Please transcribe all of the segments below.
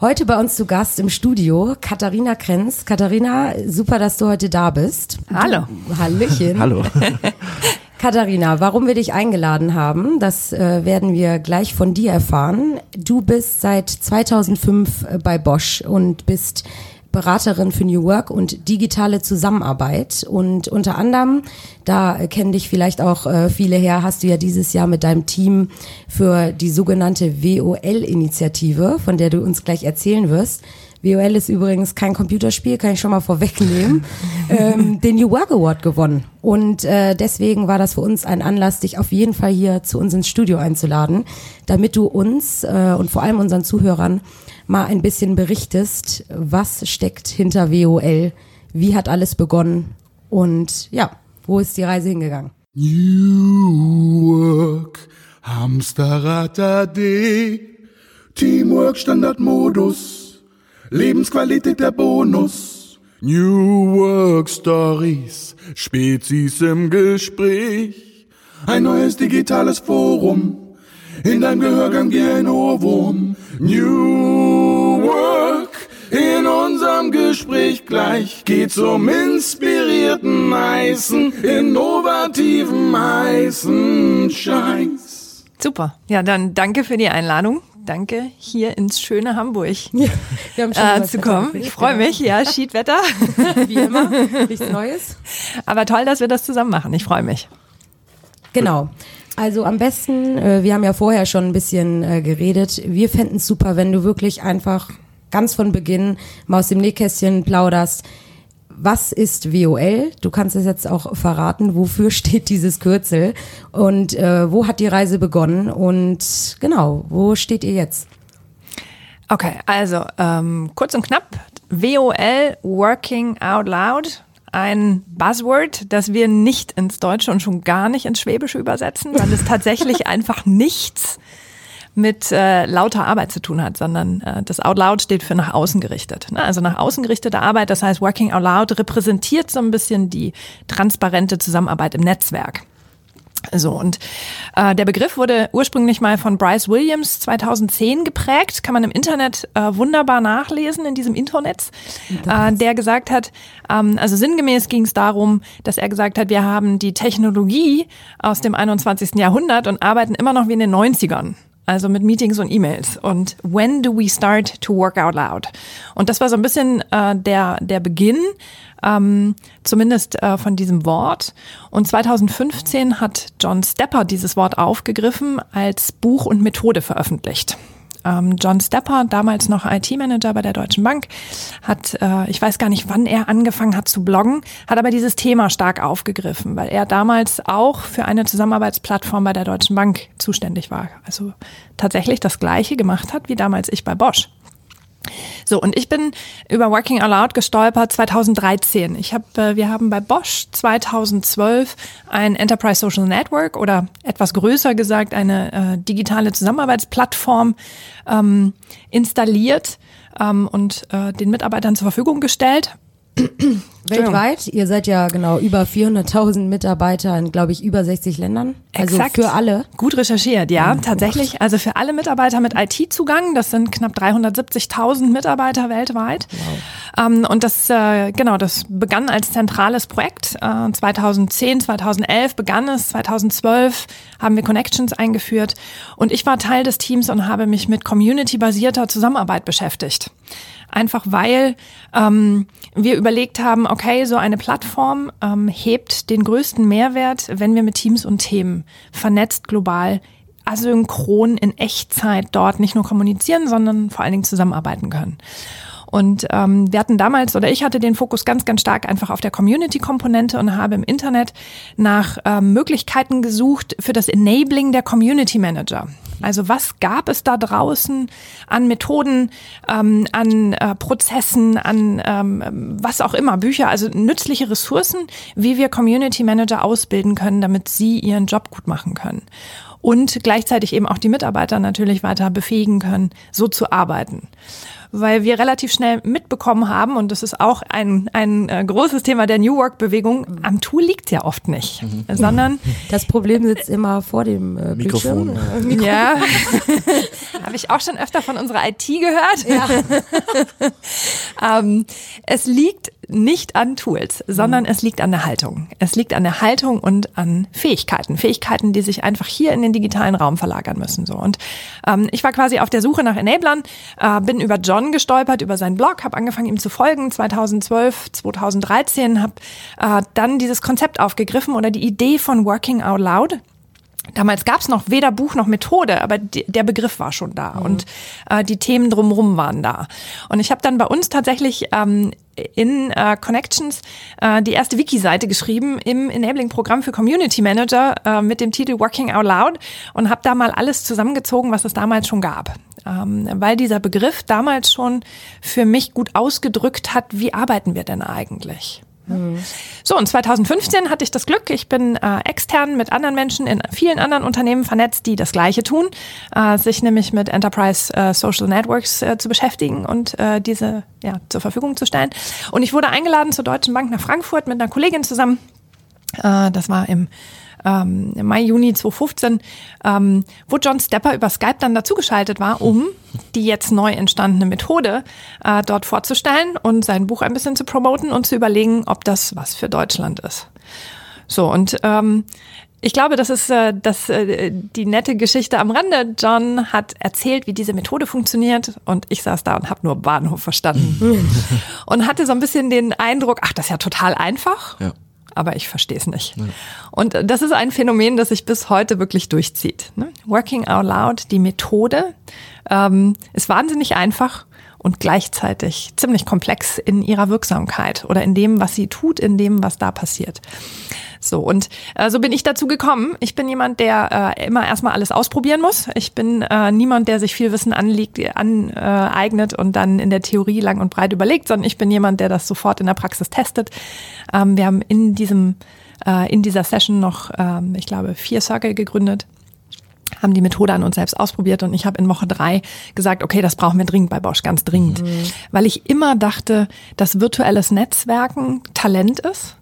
Heute bei uns zu Gast im Studio Katharina Krenz. Katharina, super, dass du heute da bist. Hallo. Hallöchen. Hallo. Katharina, warum wir dich eingeladen haben, das äh, werden wir gleich von dir erfahren. Du bist seit 2005 äh, bei Bosch und bist Beraterin für New Work und digitale Zusammenarbeit. Und unter anderem, da kennen dich vielleicht auch äh, viele her, hast du ja dieses Jahr mit deinem Team für die sogenannte WOL-Initiative, von der du uns gleich erzählen wirst. WOL ist übrigens kein Computerspiel, kann ich schon mal vorwegnehmen, ähm, den New Work Award gewonnen. Und äh, deswegen war das für uns ein Anlass, dich auf jeden Fall hier zu uns ins Studio einzuladen, damit du uns äh, und vor allem unseren Zuhörern mal ein bisschen berichtest, was steckt hinter WOL, wie hat alles begonnen und ja, wo ist die Reise hingegangen? New Work, Hamsterrad AD, Teamwork Standardmodus, Lebensqualität der Bonus. New Work Stories, Spezies im Gespräch, ein neues digitales Forum, in deinem Gehörgang wie ein Ohrwurm. New Work, in unserem Gespräch gleich geht's um inspirierten, heißen, innovativen, heißen Scheiß. Super. Ja, dann danke für die Einladung. Danke, hier ins schöne Hamburg Ja, wir haben schon äh, zu kommen. Ich freue mich. Ja, Schiedwetter. Wie immer, nichts Neues. Aber toll, dass wir das zusammen machen. Ich freue mich. Genau. Also am besten, äh, wir haben ja vorher schon ein bisschen äh, geredet, wir fänden es super, wenn du wirklich einfach ganz von Beginn mal aus dem Nähkästchen plauderst. Was ist WOL? Du kannst es jetzt auch verraten, wofür steht dieses Kürzel und äh, wo hat die Reise begonnen und genau, wo steht ihr jetzt? Okay, also ähm, kurz und knapp. WOL, Working Out Loud. Ein Buzzword, das wir nicht ins Deutsche und schon gar nicht ins Schwäbische übersetzen, weil es tatsächlich einfach nichts mit äh, lauter Arbeit zu tun hat, sondern äh, das Out Loud steht für nach außen gerichtet. Ne? Also nach außen gerichtete Arbeit, das heißt Working Out Loud repräsentiert so ein bisschen die transparente Zusammenarbeit im Netzwerk. So, und äh, der Begriff wurde ursprünglich mal von Bryce Williams 2010 geprägt, kann man im Internet äh, wunderbar nachlesen, in diesem Internet, äh, der gesagt hat, ähm, also sinngemäß ging es darum, dass er gesagt hat, wir haben die Technologie aus dem 21. Jahrhundert und arbeiten immer noch wie in den 90ern. Also mit Meetings und E-Mails. Und when do we start to work out loud? Und das war so ein bisschen äh, der, der Beginn, ähm, zumindest äh, von diesem Wort. Und 2015 hat John Stepper dieses Wort aufgegriffen, als Buch und Methode veröffentlicht. Ähm, John Stepper, damals noch IT-Manager bei der Deutschen Bank, hat, äh, ich weiß gar nicht, wann er angefangen hat zu bloggen, hat aber dieses Thema stark aufgegriffen, weil er damals auch für eine Zusammenarbeitsplattform bei der Deutschen Bank zuständig war. Also tatsächlich das Gleiche gemacht hat wie damals ich bei Bosch. So, und ich bin über Working Aloud gestolpert 2013. Ich hab, äh, wir haben bei Bosch 2012 ein Enterprise Social Network oder etwas größer gesagt eine äh, digitale Zusammenarbeitsplattform ähm, installiert ähm, und äh, den Mitarbeitern zur Verfügung gestellt. Weltweit? Ihr seid ja genau über 400.000 Mitarbeiter in, glaube ich, über 60 Ländern. Also Exakt. für alle. Gut recherchiert, ja, tatsächlich. Also für alle Mitarbeiter mit IT-Zugang, das sind knapp 370.000 Mitarbeiter weltweit. Ähm, und das, äh, genau, das begann als zentrales Projekt. Äh, 2010, 2011 begann es, 2012 haben wir Connections eingeführt. Und ich war Teil des Teams und habe mich mit community-basierter Zusammenarbeit beschäftigt. Einfach weil ähm, wir überlegt haben, okay, so eine Plattform ähm, hebt den größten Mehrwert, wenn wir mit Teams und Themen vernetzt global asynchron in Echtzeit dort nicht nur kommunizieren, sondern vor allen Dingen zusammenarbeiten können. Und ähm, wir hatten damals, oder ich hatte den Fokus ganz, ganz stark einfach auf der Community-Komponente und habe im Internet nach ähm, Möglichkeiten gesucht für das Enabling der Community Manager. Also was gab es da draußen an Methoden, ähm, an äh, Prozessen, an ähm, was auch immer, Bücher, also nützliche Ressourcen, wie wir Community Manager ausbilden können, damit sie ihren Job gut machen können. und gleichzeitig eben auch die Mitarbeiter natürlich weiter befähigen können, so zu arbeiten weil wir relativ schnell mitbekommen haben, und das ist auch ein, ein äh, großes Thema der New Work-Bewegung, am Tool liegt ja oft nicht, mhm. sondern das Problem sitzt immer vor dem äh, Mikrofon. Äh, Mikrofon. Ja, habe ich auch schon öfter von unserer IT gehört. Ja. ähm, es liegt nicht an Tools, sondern mhm. es liegt an der Haltung. Es liegt an der Haltung und an Fähigkeiten. Fähigkeiten, die sich einfach hier in den digitalen Raum verlagern müssen. So. Und ähm, ich war quasi auf der Suche nach Enablern, äh, bin über John gestolpert, über seinen Blog, habe angefangen, ihm zu folgen, 2012, 2013, habe äh, dann dieses Konzept aufgegriffen oder die Idee von Working Out Loud. Damals gab es noch weder Buch noch Methode, aber die, der Begriff war schon da mhm. und äh, die Themen drumherum waren da. Und ich habe dann bei uns tatsächlich ähm, in äh, Connections äh, die erste Wiki-Seite geschrieben im Enabling-Programm für Community Manager äh, mit dem Titel Working Out Loud und habe da mal alles zusammengezogen, was es damals schon gab. Ähm, weil dieser Begriff damals schon für mich gut ausgedrückt hat, wie arbeiten wir denn eigentlich? So, und 2015 hatte ich das Glück, ich bin äh, extern mit anderen Menschen in vielen anderen Unternehmen vernetzt, die das Gleiche tun, äh, sich nämlich mit Enterprise äh, Social Networks äh, zu beschäftigen und äh, diese ja, zur Verfügung zu stellen. Und ich wurde eingeladen zur Deutschen Bank nach Frankfurt mit einer Kollegin zusammen. Äh, das war im ähm, Mai, Juni 2015, ähm, wo John Stepper über Skype dann dazugeschaltet war, um die jetzt neu entstandene Methode äh, dort vorzustellen und sein Buch ein bisschen zu promoten und zu überlegen, ob das was für Deutschland ist. So, und ähm, ich glaube, das ist äh, das, äh, die nette Geschichte am Rande. John hat erzählt, wie diese Methode funktioniert und ich saß da und habe nur Bahnhof verstanden und hatte so ein bisschen den Eindruck, ach, das ist ja total einfach. Ja aber ich verstehe es nicht. Ja. Und das ist ein Phänomen, das sich bis heute wirklich durchzieht. Ne? Working Out Loud, die Methode, ähm, ist wahnsinnig einfach und gleichzeitig ziemlich komplex in ihrer Wirksamkeit oder in dem, was sie tut, in dem, was da passiert. So, und äh, so bin ich dazu gekommen. Ich bin jemand, der äh, immer erstmal alles ausprobieren muss. Ich bin äh, niemand, der sich viel Wissen anliegt, aneignet und dann in der Theorie lang und breit überlegt, sondern ich bin jemand, der das sofort in der Praxis testet. Ähm, wir haben in diesem äh, in dieser Session noch, ähm, ich glaube, vier Circle gegründet haben die Methode an uns selbst ausprobiert und ich habe in Woche drei gesagt, okay, das brauchen wir dringend bei Bosch, ganz dringend. Mhm. Weil ich immer dachte, dass virtuelles Netzwerken Talent ist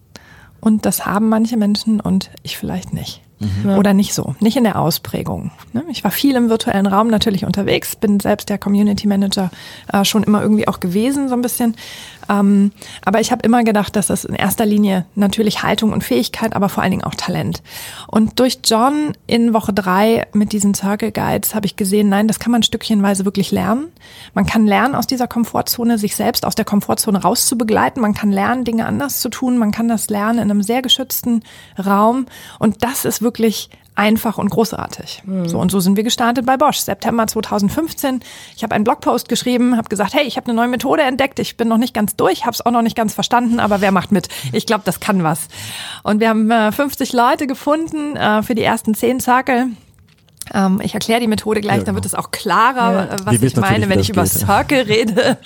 und das haben manche Menschen und ich vielleicht nicht. Mhm. Oder nicht so, nicht in der Ausprägung. Ne? Ich war viel im virtuellen Raum natürlich unterwegs, bin selbst der Community Manager äh, schon immer irgendwie auch gewesen, so ein bisschen. Ähm, aber ich habe immer gedacht, dass das in erster Linie natürlich Haltung und Fähigkeit, aber vor allen Dingen auch Talent. Und durch John in Woche drei mit diesen Circle Guides habe ich gesehen, nein, das kann man stückchenweise wirklich lernen. Man kann lernen, aus dieser Komfortzone, sich selbst aus der Komfortzone rauszubegleiten. Man kann lernen, Dinge anders zu tun. Man kann das lernen in einem sehr geschützten Raum. Und das ist wirklich einfach und großartig. Mhm. So und so sind wir gestartet bei Bosch. September 2015. Ich habe einen Blogpost geschrieben, habe gesagt, hey, ich habe eine neue Methode entdeckt. Ich bin noch nicht ganz durch, habe es auch noch nicht ganz verstanden, aber wer macht mit? Ich glaube, das kann was. Und wir haben äh, 50 Leute gefunden äh, für die ersten zehn Circle. Ähm, ich erkläre die Methode gleich, ja, genau. dann wird es auch klarer, ja. Äh, was ich meine, wenn ich über Circle rede.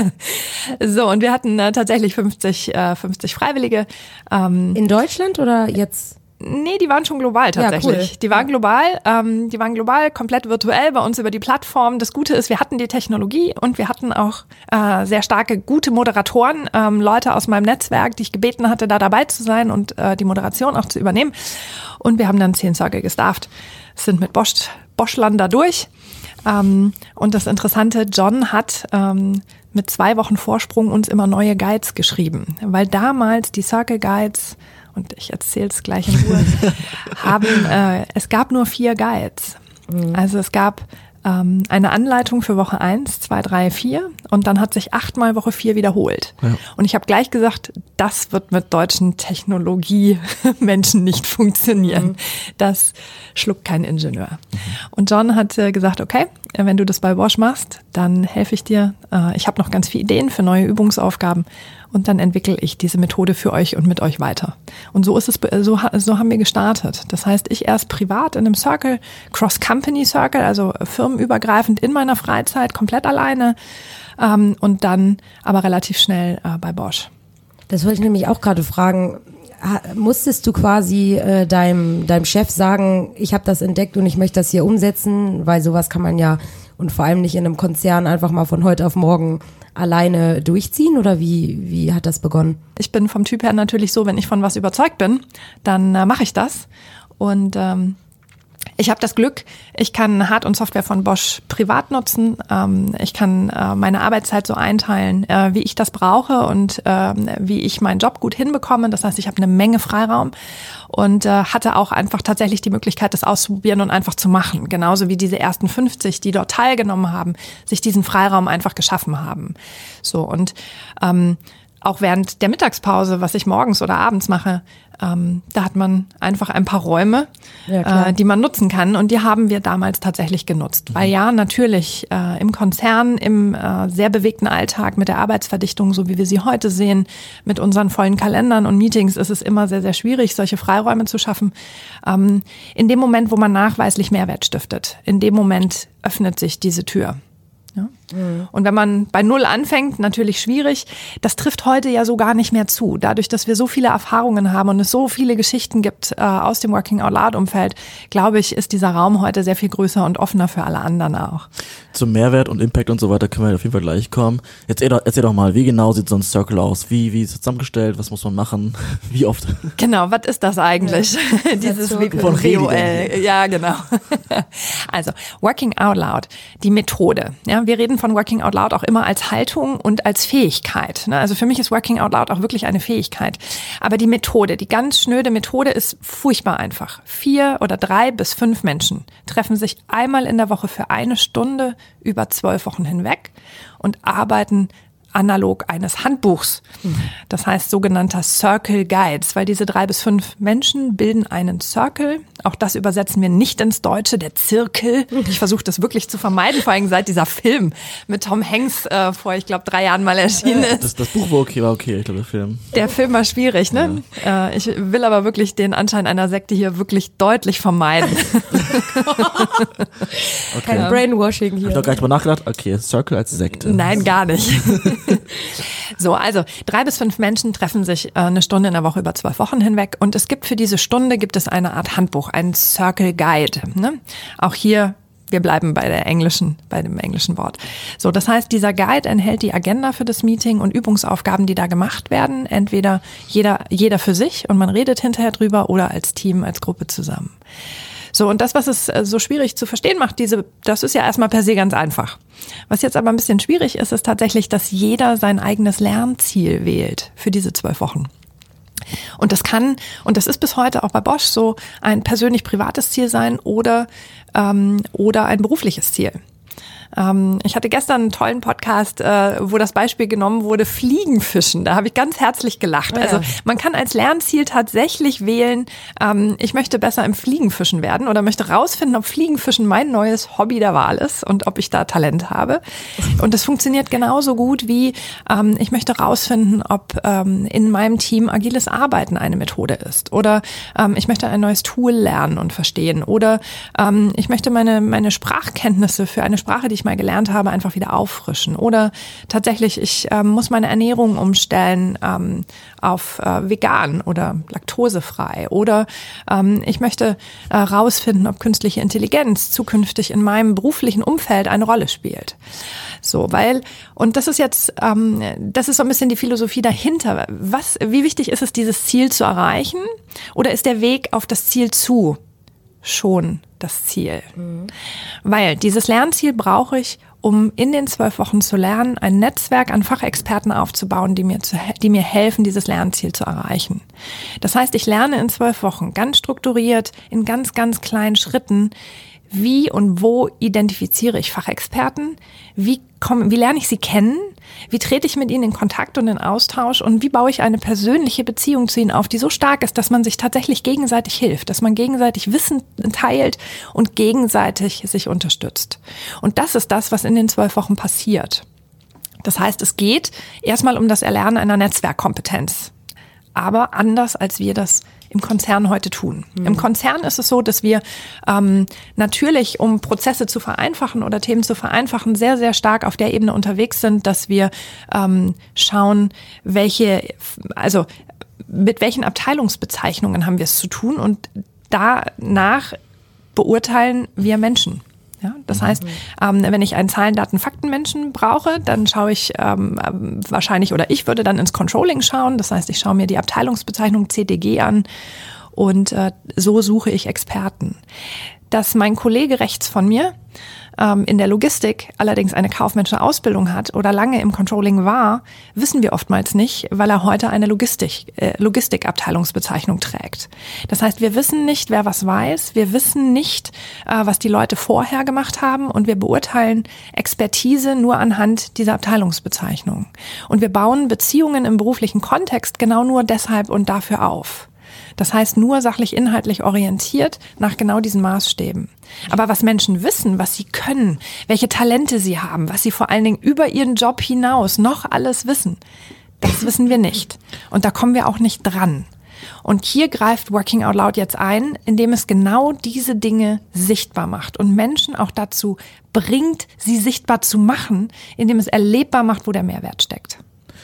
so, und wir hatten äh, tatsächlich 50, äh, 50 Freiwillige. Ähm, In Deutschland oder jetzt? Nee, die waren schon global tatsächlich. Ja, cool. Die waren global, ähm, die waren global, komplett virtuell bei uns über die Plattform. Das Gute ist, wir hatten die Technologie und wir hatten auch äh, sehr starke, gute Moderatoren, ähm, Leute aus meinem Netzwerk, die ich gebeten hatte, da dabei zu sein und äh, die Moderation auch zu übernehmen. Und wir haben dann zehn Circle gestafft, sind mit Bosch, Boschland da durch. Ähm, und das Interessante, John hat ähm, mit zwei Wochen Vorsprung uns immer neue Guides geschrieben, weil damals die Circle Guides und ich erzähle es gleich in Ruhe, haben, äh, es gab nur vier Guides. Mhm. Also es gab ähm, eine Anleitung für Woche eins, zwei, drei, vier und dann hat sich achtmal Woche vier wiederholt. Ja. Und ich habe gleich gesagt, das wird mit deutschen Technologie-Menschen nicht funktionieren. Mhm. Das schluckt kein Ingenieur. Mhm. Und John hat äh, gesagt, okay, wenn du das bei Bosch machst, dann helfe ich dir. Äh, ich habe noch ganz viele Ideen für neue Übungsaufgaben und dann entwickle ich diese Methode für euch und mit euch weiter. Und so ist es, so, so haben wir gestartet. Das heißt, ich erst privat in einem Circle, Cross-Company Circle, also firmenübergreifend in meiner Freizeit, komplett alleine ähm, und dann aber relativ schnell äh, bei Bosch. Das wollte ich nämlich auch gerade fragen. musstest du quasi äh, deinem, deinem Chef sagen, ich habe das entdeckt und ich möchte das hier umsetzen, weil sowas kann man ja und vor allem nicht in einem Konzern einfach mal von heute auf morgen alleine durchziehen oder wie, wie hat das begonnen? Ich bin vom Typ her natürlich so, wenn ich von was überzeugt bin, dann äh, mache ich das. Und ähm, ich habe das Glück, ich kann Hard- und Software von Bosch privat nutzen. Ähm, ich kann äh, meine Arbeitszeit so einteilen, äh, wie ich das brauche und äh, wie ich meinen Job gut hinbekomme. Das heißt, ich habe eine Menge Freiraum und äh, hatte auch einfach tatsächlich die Möglichkeit, das auszuprobieren und einfach zu machen. Genauso wie diese ersten 50, die dort teilgenommen haben, sich diesen Freiraum einfach geschaffen haben. So und ähm, auch während der Mittagspause, was ich morgens oder abends mache, ähm, da hat man einfach ein paar Räume, ja, äh, die man nutzen kann. Und die haben wir damals tatsächlich genutzt. Mhm. Weil ja, natürlich äh, im Konzern, im äh, sehr bewegten Alltag mit der Arbeitsverdichtung, so wie wir sie heute sehen, mit unseren vollen Kalendern und Meetings, ist es immer sehr, sehr schwierig, solche Freiräume zu schaffen. Ähm, in dem Moment, wo man nachweislich Mehrwert stiftet, in dem Moment öffnet sich diese Tür. Ja? Mhm. Und wenn man bei Null anfängt, natürlich schwierig. Das trifft heute ja so gar nicht mehr zu. Dadurch, dass wir so viele Erfahrungen haben und es so viele Geschichten gibt äh, aus dem Working Out Loud Umfeld, glaube ich, ist dieser Raum heute sehr viel größer und offener für alle anderen auch. Zum Mehrwert und Impact und so weiter können wir auf jeden Fall gleich kommen. Jetzt erzähl doch, erzähl doch mal, wie genau sieht so ein Circle aus? Wie, wie ist es zusammengestellt? Was muss man machen? Wie oft? Genau, was ist das eigentlich? Ja. Dieses Von WOL. Ja, genau. Also, Working Out Loud, die Methode. Ja, wir reden von Working Out Loud auch immer als Haltung und als Fähigkeit. Ne? Also für mich ist Working Out Loud auch wirklich eine Fähigkeit. Aber die Methode, die ganz schnöde Methode ist furchtbar einfach. Vier oder drei bis fünf Menschen treffen sich einmal in der Woche für eine Stunde über zwölf Wochen hinweg und arbeiten analog eines Handbuchs. Das heißt sogenannter Circle Guides, weil diese drei bis fünf Menschen bilden einen Circle. Auch das übersetzen wir nicht ins Deutsche, der Zirkel. Ich versuche das wirklich zu vermeiden, vor allem seit dieser Film mit Tom Hanks äh, vor, ich glaube, drei Jahren mal erschienen ist. Das, das Buch war okay, war okay, ich glaube, der Film. Der Film war schwierig, ne? Ja. Äh, ich will aber wirklich den Anschein einer Sekte hier wirklich deutlich vermeiden. okay. Kein Brainwashing hier. Ich doch gar nicht mal nachgedacht. Okay, Circle als Sekte. Nein, gar nicht. so, also drei bis fünf Menschen treffen sich äh, eine Stunde in der Woche über zwölf Wochen hinweg und es gibt für diese Stunde gibt es eine Art Handbuch, ein Circle Guide. Ne? Auch hier wir bleiben bei der englischen, bei dem englischen Wort. So, das heißt, dieser Guide enthält die Agenda für das Meeting und Übungsaufgaben, die da gemacht werden. Entweder jeder, jeder für sich und man redet hinterher drüber oder als Team, als Gruppe zusammen. So, und das, was es äh, so schwierig zu verstehen macht, diese, das ist ja erstmal per se ganz einfach. Was jetzt aber ein bisschen schwierig ist, ist tatsächlich, dass jeder sein eigenes Lernziel wählt für diese zwölf Wochen. Und das kann, und das ist bis heute auch bei Bosch so, ein persönlich privates Ziel sein oder, ähm, oder ein berufliches Ziel. Ähm, ich hatte gestern einen tollen Podcast, äh, wo das Beispiel genommen wurde, Fliegenfischen. Da habe ich ganz herzlich gelacht. Also man kann als Lernziel tatsächlich wählen, ähm, ich möchte besser im Fliegenfischen werden oder möchte rausfinden, ob Fliegenfischen mein neues Hobby der Wahl ist und ob ich da Talent habe. Und das funktioniert genauso gut wie ähm, ich möchte rausfinden, ob ähm, in meinem Team agiles Arbeiten eine Methode ist oder ähm, ich möchte ein neues Tool lernen und verstehen oder ähm, ich möchte meine, meine Sprachkenntnisse für eine Sprache, die ich mal gelernt habe, einfach wieder auffrischen. Oder tatsächlich, ich ähm, muss meine Ernährung umstellen ähm, auf äh, vegan oder laktosefrei. Oder ähm, ich möchte äh, ob künstliche Intelligenz zukünftig in meinem beruflichen Umfeld eine Rolle spielt. So, weil, und das ist jetzt, ähm, das ist so ein bisschen die Philosophie dahinter. Was, wie wichtig ist es, dieses Ziel zu erreichen? Oder ist der Weg auf das Ziel zu schon das Ziel. Mhm. Weil dieses Lernziel brauche ich, um in den zwölf Wochen zu lernen, ein Netzwerk an Fachexperten aufzubauen, die mir, zu, die mir helfen, dieses Lernziel zu erreichen. Das heißt, ich lerne in zwölf Wochen ganz strukturiert, in ganz, ganz kleinen Schritten, wie und wo identifiziere ich Fachexperten? Wie, komme, wie lerne ich sie kennen? Wie trete ich mit ihnen in Kontakt und in Austausch? Und wie baue ich eine persönliche Beziehung zu ihnen auf, die so stark ist, dass man sich tatsächlich gegenseitig hilft, dass man gegenseitig Wissen teilt und gegenseitig sich unterstützt? Und das ist das, was in den zwölf Wochen passiert. Das heißt, es geht erstmal um das Erlernen einer Netzwerkkompetenz. Aber anders, als wir das im Konzern heute tun. Mhm. Im Konzern ist es so, dass wir ähm, natürlich, um Prozesse zu vereinfachen oder Themen zu vereinfachen, sehr, sehr stark auf der Ebene unterwegs sind, dass wir ähm, schauen, welche, also mit welchen Abteilungsbezeichnungen haben wir es zu tun und danach beurteilen wir Menschen. Ja, das mhm. heißt, ähm, wenn ich einen Zahlen, Daten, Fakten-Menschen brauche, dann schaue ich ähm, wahrscheinlich oder ich würde dann ins Controlling schauen. Das heißt, ich schaue mir die Abteilungsbezeichnung CDG an und äh, so suche ich Experten. Dass mein Kollege rechts von mir ähm, in der Logistik allerdings eine kaufmännische Ausbildung hat oder lange im Controlling war, wissen wir oftmals nicht, weil er heute eine Logistik, äh, Logistikabteilungsbezeichnung trägt. Das heißt, wir wissen nicht, wer was weiß, wir wissen nicht, äh, was die Leute vorher gemacht haben und wir beurteilen Expertise nur anhand dieser Abteilungsbezeichnung. Und wir bauen Beziehungen im beruflichen Kontext genau nur deshalb und dafür auf. Das heißt nur sachlich inhaltlich orientiert nach genau diesen Maßstäben. Aber was Menschen wissen, was sie können, welche Talente sie haben, was sie vor allen Dingen über ihren Job hinaus noch alles wissen, das wissen wir nicht. Und da kommen wir auch nicht dran. Und hier greift Working Out Loud jetzt ein, indem es genau diese Dinge sichtbar macht und Menschen auch dazu bringt, sie sichtbar zu machen, indem es erlebbar macht, wo der Mehrwert steckt.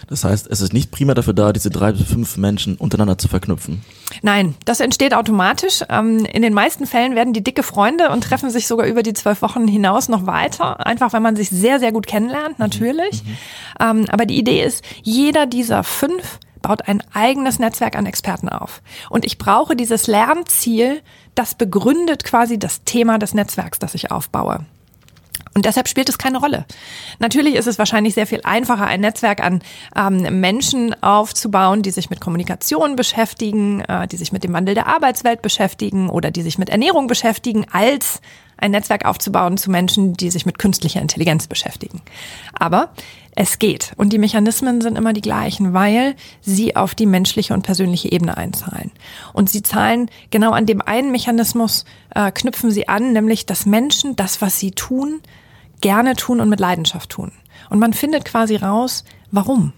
Das heißt, es ist nicht primär dafür da, diese drei bis fünf Menschen untereinander zu verknüpfen. Nein, das entsteht automatisch. Ähm, in den meisten Fällen werden die dicke Freunde und treffen sich sogar über die zwölf Wochen hinaus noch weiter. Einfach, weil man sich sehr, sehr gut kennenlernt, natürlich. Mhm. mhm. Aber die Idee ist, jeder dieser fünf baut ein eigenes Netzwerk an Experten auf. Und ich brauche dieses Lernziel, das begründet quasi das Thema des Netzwerks, das ich aufbaue. Und deshalb spielt es keine Rolle. Natürlich ist es wahrscheinlich sehr viel einfacher, ein Netzwerk an ähm, Menschen aufzubauen, die sich mit Kommunikation beschäftigen, äh, die sich mit dem Wandel der Arbeitswelt beschäftigen oder die sich mit Ernährung beschäftigen, als ein Netzwerk aufzubauen zu Menschen, die sich mit künstlicher Intelligenz beschäftigen. Aber es geht. Und die Mechanismen sind immer die gleichen, weil sie auf die menschliche und persönliche Ebene einzahlen. Und sie zahlen genau an dem einen Mechanismus, äh, knüpfen sie an, nämlich dass Menschen das, was sie tun, gerne tun und mit Leidenschaft tun. Und man findet quasi raus, warum.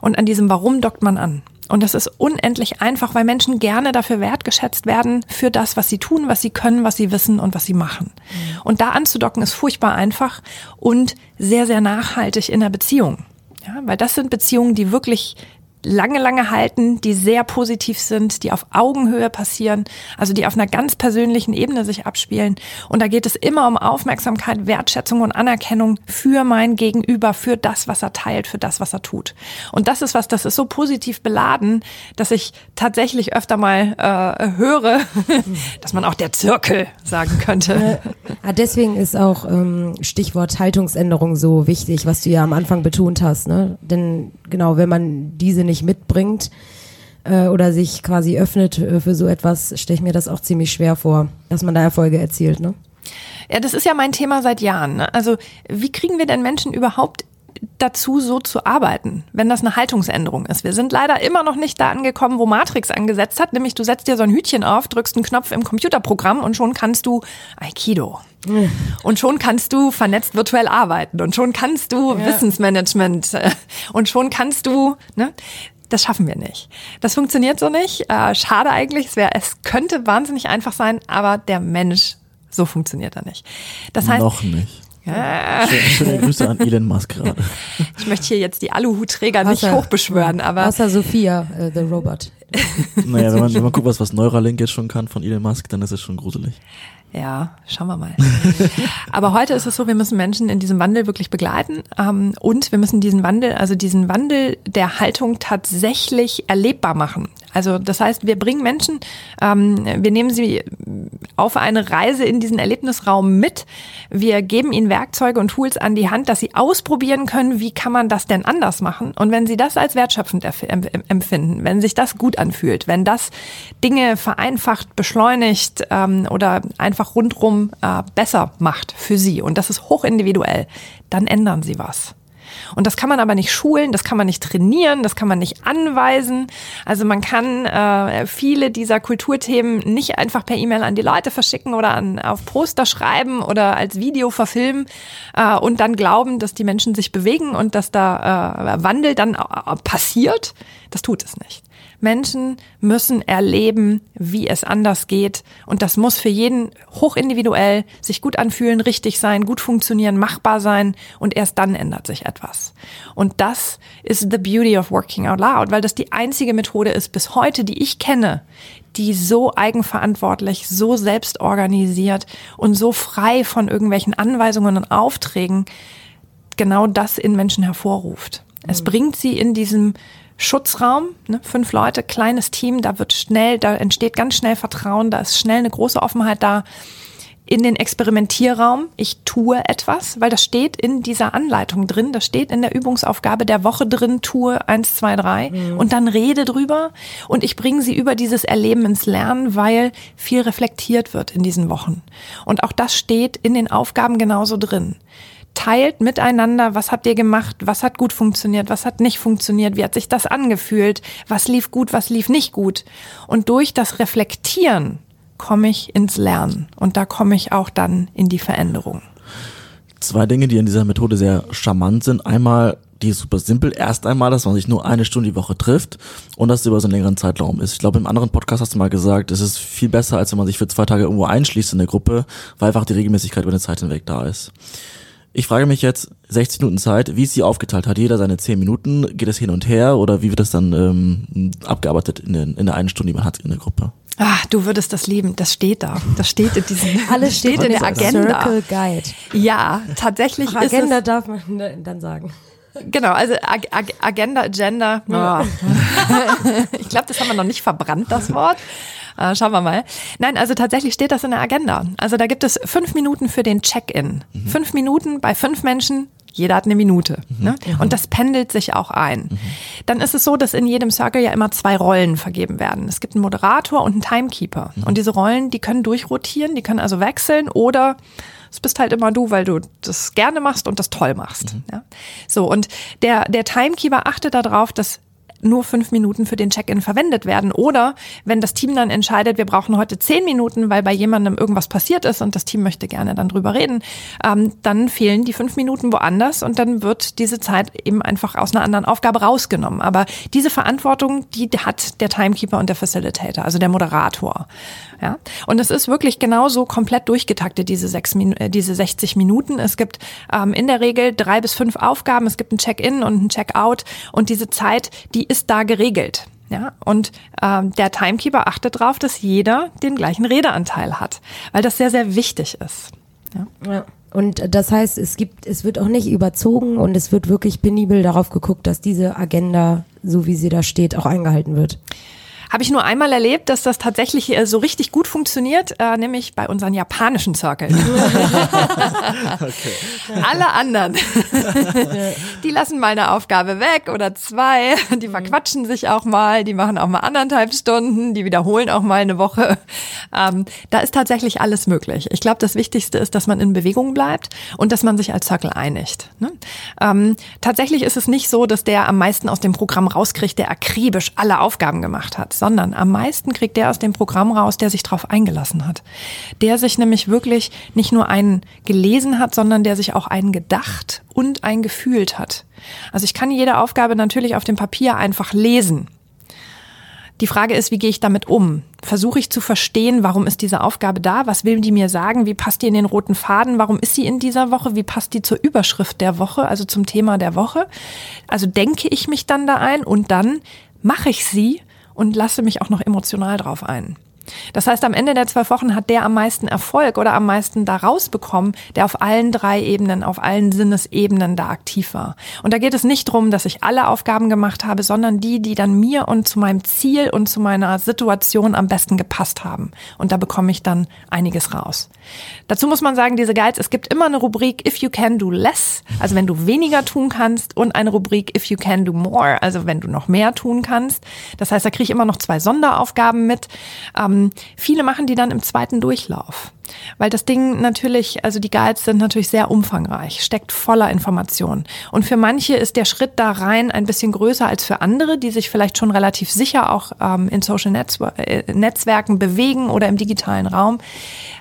Und an diesem Warum dockt man an. Und das ist unendlich einfach, weil Menschen gerne dafür wertgeschätzt werden, für das, was sie tun, was sie können, was sie wissen und was sie machen. Mhm. Und da anzudocken ist furchtbar einfach und sehr, sehr nachhaltig in der Beziehung. Ja, weil das sind Beziehungen, die wirklich lange, lange halten, die sehr positiv sind, die auf Augenhöhe passieren, also die auf einer ganz persönlichen Ebene sich abspielen. Und da geht es immer um Aufmerksamkeit, Wertschätzung und Anerkennung für mein Gegenüber, für das, was er teilt, für das, was er tut. Und das ist was, das ist so positiv beladen, dass ich tatsächlich öfter mal äh, höre, dass man auch der Zirkel sagen könnte. Ja, deswegen ist auch ähm, Stichwort Haltungsänderung so wichtig, was du ja am Anfang betont hast. Ne? Denn genau, wenn man diese nicht mitbringt äh, oder sich quasi öffnet äh, für so etwas, stelle ich mir das auch ziemlich schwer vor, dass man da Erfolge erzielt. Ne? Ja, das ist ja mein Thema seit Jahren. Ne? Also wie kriegen wir denn Menschen überhaupt dazu, so zu arbeiten, wenn das eine Haltungsänderung ist. Wir sind leider immer noch nicht da angekommen, wo Matrix angesetzt hat, nämlich du setzt dir so ein Hütchen auf, drückst einen Knopf im Computerprogramm und schon kannst du Aikido. Und schon kannst du vernetzt virtuell arbeiten und schon kannst du ja. Wissensmanagement äh, und schon kannst du, ne? Das schaffen wir nicht. Das funktioniert so nicht. Äh, schade eigentlich. Es, wär, es könnte wahnsinnig einfach sein, aber der Mensch, so funktioniert er nicht. Das heißt, Noch nicht. Ja. Schöne Grüße an Elon Musk gerade. Ich möchte hier jetzt die Aluhutträger nicht hochbeschwören, aber. Außer Sophia, uh, the Robot. Naja, wenn man, wenn man guckt, was, was Neuralink jetzt schon kann von Elon Musk, dann ist es schon gruselig. Ja, schauen wir mal. Aber heute ist es so, wir müssen Menschen in diesem Wandel wirklich begleiten ähm, und wir müssen diesen Wandel, also diesen Wandel der Haltung tatsächlich erlebbar machen. Also das heißt, wir bringen Menschen, ähm, wir nehmen sie auf eine Reise in diesen Erlebnisraum mit. Wir geben ihnen Werkzeuge und Tools an die Hand, dass sie ausprobieren können, wie kann man das denn anders machen. Und wenn sie das als wertschöpfend empfinden, wenn sich das gut anfühlt, wenn das Dinge vereinfacht, beschleunigt ähm, oder einfach rundrum äh, besser macht für sie, und das ist hochindividuell, dann ändern sie was. Und das kann man aber nicht schulen, das kann man nicht trainieren, das kann man nicht anweisen. Also man kann äh, viele dieser Kulturthemen nicht einfach per E-Mail an die Leute verschicken oder an, auf Poster schreiben oder als Video verfilmen äh, und dann glauben, dass die Menschen sich bewegen und dass da äh, Wandel dann äh, passiert. Das tut es nicht. Menschen müssen erleben, wie es anders geht. Und das muss für jeden hochindividuell sich gut anfühlen, richtig sein, gut funktionieren, machbar sein. Und erst dann ändert sich etwas. Und das ist the beauty of working out loud, weil das die einzige Methode ist bis heute, die ich kenne, die so eigenverantwortlich, so selbstorganisiert und so frei von irgendwelchen Anweisungen und Aufträgen genau das in Menschen hervorruft. Es bringt sie in diesem Schutzraum, ne, fünf Leute, kleines Team, da wird schnell, da entsteht ganz schnell Vertrauen, da ist schnell eine große Offenheit da. In den Experimentierraum, ich tue etwas, weil das steht in dieser Anleitung drin, das steht in der Übungsaufgabe der Woche drin, tue eins, zwei, drei mhm. und dann rede drüber und ich bringe sie über dieses Erleben ins Lernen, weil viel reflektiert wird in diesen Wochen. Und auch das steht in den Aufgaben genauso drin teilt miteinander, was habt ihr gemacht, was hat gut funktioniert, was hat nicht funktioniert, wie hat sich das angefühlt, was lief gut, was lief nicht gut. Und durch das Reflektieren komme ich ins Lernen und da komme ich auch dann in die Veränderung. Zwei Dinge, die in dieser Methode sehr charmant sind. Einmal, die ist super simpel. Erst einmal, dass man sich nur eine Stunde die Woche trifft und dass es über so einen längeren Zeitraum ist. Ich glaube, im anderen Podcast hast du mal gesagt, es ist viel besser, als wenn man sich für zwei Tage irgendwo einschließt in der Gruppe, weil einfach die Regelmäßigkeit über eine Zeit hinweg da ist. Ich frage mich jetzt, 60 Minuten Zeit, wie ist sie aufgeteilt? Hat jeder seine 10 Minuten? Geht es hin und her? Oder wie wird das dann ähm, abgearbeitet in, den, in der einen Stunde, die man hat in der Gruppe? Ah, du würdest das lieben. Das steht da. Das steht in diesem. Alles steht, in der Agenda. Circle Guide. Ja, tatsächlich Ach, ist Agenda es, darf man dann sagen. Genau, also Ag Ag Agenda, Agenda. Oh. ich glaube, das haben wir noch nicht verbrannt, das Wort. Äh, schauen wir mal. Nein, also tatsächlich steht das in der Agenda. Also da gibt es fünf Minuten für den Check-in. Mhm. Fünf Minuten bei fünf Menschen, jeder hat eine Minute. Mhm. Ne? Und das pendelt sich auch ein. Mhm. Dann ist es so, dass in jedem Circle ja immer zwei Rollen vergeben werden. Es gibt einen Moderator und einen Timekeeper. Mhm. Und diese Rollen, die können durchrotieren, die können also wechseln oder es bist halt immer du, weil du das gerne machst und das toll machst. Mhm. Ja? So, und der, der Timekeeper achtet darauf, dass nur fünf Minuten für den Check-in verwendet werden. Oder wenn das Team dann entscheidet, wir brauchen heute zehn Minuten, weil bei jemandem irgendwas passiert ist und das Team möchte gerne dann drüber reden, ähm, dann fehlen die fünf Minuten woanders und dann wird diese Zeit eben einfach aus einer anderen Aufgabe rausgenommen. Aber diese Verantwortung, die hat der Timekeeper und der Facilitator, also der Moderator. Ja? Und es ist wirklich genauso komplett durchgetaktet, diese, sechs, äh, diese 60 Minuten. Es gibt ähm, in der Regel drei bis fünf Aufgaben, es gibt ein Check-in und ein Check-out und diese Zeit, die ist da geregelt. Ja, und ähm, der Timekeeper achtet darauf, dass jeder den gleichen Redeanteil hat, weil das sehr, sehr wichtig ist. Ja. ja. Und das heißt, es gibt, es wird auch nicht überzogen und es wird wirklich penibel darauf geguckt, dass diese Agenda, so wie sie da steht, auch eingehalten wird. Habe ich nur einmal erlebt, dass das tatsächlich äh, so richtig gut funktioniert, äh, nämlich bei unseren japanischen Circles. okay. Alle anderen, die lassen mal eine Aufgabe weg oder zwei, die mhm. verquatschen sich auch mal, die machen auch mal anderthalb Stunden, die wiederholen auch mal eine Woche. Ähm, da ist tatsächlich alles möglich. Ich glaube, das Wichtigste ist, dass man in Bewegung bleibt und dass man sich als Circle einigt. Ne? Ähm, tatsächlich ist es nicht so, dass der am meisten aus dem Programm rauskriegt, der akribisch alle Aufgaben gemacht hat sondern am meisten kriegt der aus dem Programm raus, der sich darauf eingelassen hat. Der sich nämlich wirklich nicht nur einen gelesen hat, sondern der sich auch einen gedacht und einen gefühlt hat. Also ich kann jede Aufgabe natürlich auf dem Papier einfach lesen. Die Frage ist, wie gehe ich damit um? Versuche ich zu verstehen, warum ist diese Aufgabe da? Was will die mir sagen? Wie passt die in den roten Faden? Warum ist sie in dieser Woche? Wie passt die zur Überschrift der Woche, also zum Thema der Woche? Also denke ich mich dann da ein und dann mache ich sie und lasse mich auch noch emotional drauf ein. Das heißt, am Ende der zwölf Wochen hat der am meisten Erfolg oder am meisten da rausbekommen, der auf allen drei Ebenen, auf allen Sinnesebenen da aktiv war. Und da geht es nicht darum, dass ich alle Aufgaben gemacht habe, sondern die, die dann mir und zu meinem Ziel und zu meiner Situation am besten gepasst haben. Und da bekomme ich dann einiges raus. Dazu muss man sagen, diese Guides, es gibt immer eine Rubrik If you can do less, also wenn du weniger tun kannst, und eine Rubrik If you can do more, also wenn du noch mehr tun kannst. Das heißt, da kriege ich immer noch zwei Sonderaufgaben mit. Ähm, viele machen die dann im zweiten Durchlauf. Weil das Ding natürlich, also die Guides sind natürlich sehr umfangreich, steckt voller Informationen. Und für manche ist der Schritt da rein ein bisschen größer als für andere, die sich vielleicht schon relativ sicher auch ähm, in Social Netzwer äh, Netzwerken bewegen oder im digitalen Raum.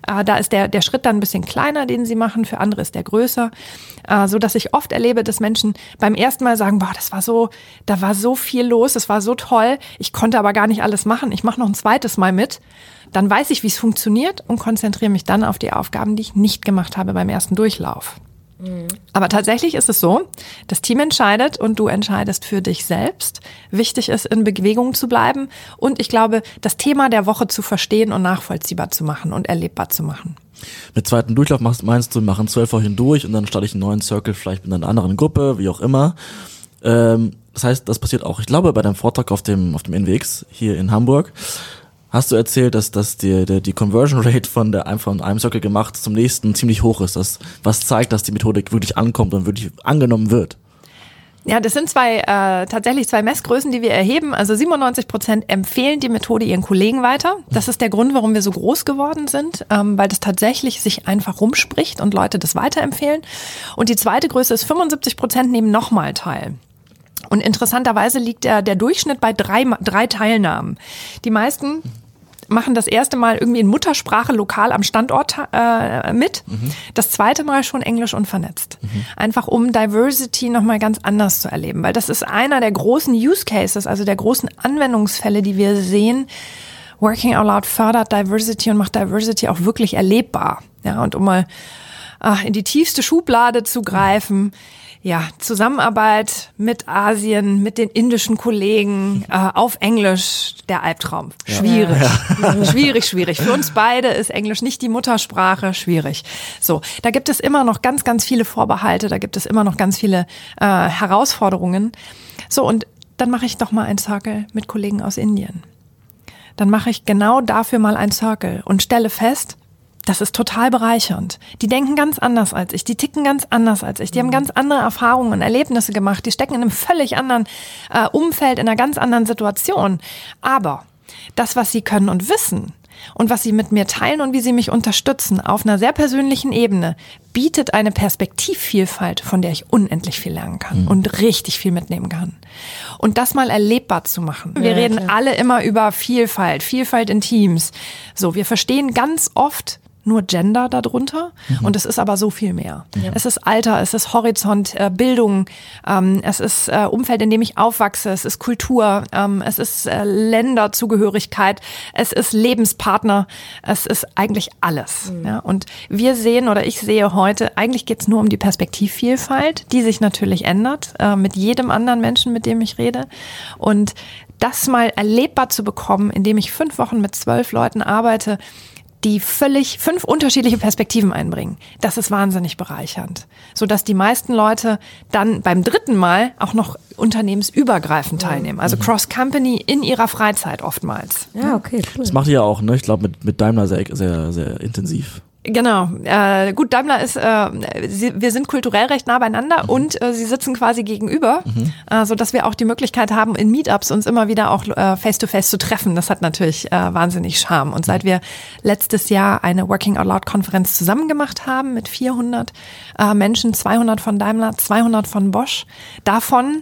Äh, da ist der, der Schritt dann ein bisschen kleiner, den sie machen, für andere ist der größer. Äh, so dass ich oft erlebe, dass Menschen beim ersten Mal sagen, boah, das war so, da war so viel los, das war so toll, ich konnte aber gar nicht alles machen, ich mache noch ein zweites Mal mit. Dann weiß ich, wie es funktioniert und konzentriere mich dann auf die Aufgaben, die ich nicht gemacht habe beim ersten Durchlauf. Aber tatsächlich ist es so, das Team entscheidet und du entscheidest für dich selbst. Wichtig ist, in Bewegung zu bleiben und ich glaube, das Thema der Woche zu verstehen und nachvollziehbar zu machen und erlebbar zu machen. Mit zweiten Durchlauf machst, meinst du, wir machen zwölf Wochen durch und dann starte ich einen neuen Circle, vielleicht mit einer anderen Gruppe, wie auch immer. Ähm, das heißt, das passiert auch. Ich glaube, bei deinem Vortrag auf dem, auf dem NWX hier in Hamburg hast du erzählt, dass, dass die, die, die Conversion Rate von der von einem Circle gemacht zum nächsten ziemlich hoch ist. Das, was zeigt, dass die Methodik wirklich ankommt und wirklich angenommen wird. Ja, das sind zwei äh, tatsächlich zwei Messgrößen, die wir erheben. Also 97 Prozent empfehlen die Methode ihren Kollegen weiter. Das ist der Grund, warum wir so groß geworden sind, ähm, weil das tatsächlich sich einfach rumspricht und Leute das weiterempfehlen. Und die zweite Größe ist 75 Prozent nehmen nochmal teil. Und interessanterweise liegt der, der Durchschnitt bei drei, drei Teilnahmen. Die meisten machen das erste Mal irgendwie in Muttersprache lokal am Standort äh, mit. Mhm. Das zweite Mal schon Englisch und vernetzt. Mhm. Einfach um Diversity nochmal ganz anders zu erleben. Weil das ist einer der großen Use Cases, also der großen Anwendungsfälle, die wir sehen. Working Out Loud fördert Diversity und macht Diversity auch wirklich erlebbar. Ja, und um mal ach, in die tiefste Schublade zu greifen, ja, Zusammenarbeit mit Asien, mit den indischen Kollegen äh, auf Englisch, der Albtraum. Schwierig. Ja. Schwierig, schwierig. Für uns beide ist Englisch nicht die Muttersprache, schwierig. So, da gibt es immer noch ganz, ganz viele Vorbehalte, da gibt es immer noch ganz viele äh, Herausforderungen. So, und dann mache ich doch mal ein Circle mit Kollegen aus Indien. Dann mache ich genau dafür mal ein Circle und stelle fest, das ist total bereichernd. Die denken ganz anders als ich, die ticken ganz anders als ich, die haben ganz andere Erfahrungen und Erlebnisse gemacht, die stecken in einem völlig anderen äh, Umfeld, in einer ganz anderen Situation. Aber das, was sie können und wissen, und was sie mit mir teilen und wie sie mich unterstützen auf einer sehr persönlichen Ebene, bietet eine Perspektivvielfalt, von der ich unendlich viel lernen kann mhm. und richtig viel mitnehmen kann. Und das mal erlebbar zu machen. Wir ja, reden klar. alle immer über Vielfalt, Vielfalt in Teams. So, wir verstehen ganz oft nur Gender darunter mhm. und es ist aber so viel mehr. Ja. Es ist Alter, es ist Horizont, äh, Bildung, ähm, es ist äh, Umfeld, in dem ich aufwachse, es ist Kultur, ähm, es ist äh, Länderzugehörigkeit, es ist Lebenspartner, es ist eigentlich alles. Mhm. Ja? Und wir sehen oder ich sehe heute, eigentlich geht es nur um die Perspektivvielfalt, die sich natürlich ändert äh, mit jedem anderen Menschen, mit dem ich rede. Und das mal erlebbar zu bekommen, indem ich fünf Wochen mit zwölf Leuten arbeite, die völlig fünf unterschiedliche Perspektiven einbringen. Das ist wahnsinnig bereichernd, so dass die meisten Leute dann beim dritten Mal auch noch unternehmensübergreifend teilnehmen, also mhm. Cross Company in ihrer Freizeit oftmals. Ja, okay, cool. Das macht ihr ja auch, ne? Ich glaube mit mit Daimler sehr sehr sehr intensiv. Genau. Äh, gut, Daimler ist, äh, sie, wir sind kulturell recht nah beieinander mhm. und äh, sie sitzen quasi gegenüber, mhm. äh, so dass wir auch die Möglichkeit haben, in Meetups uns immer wieder auch äh, face to face zu treffen. Das hat natürlich äh, wahnsinnig Charme. Und seit wir letztes Jahr eine Working Out Loud Konferenz zusammen gemacht haben mit 400 äh, Menschen, 200 von Daimler, 200 von Bosch, davon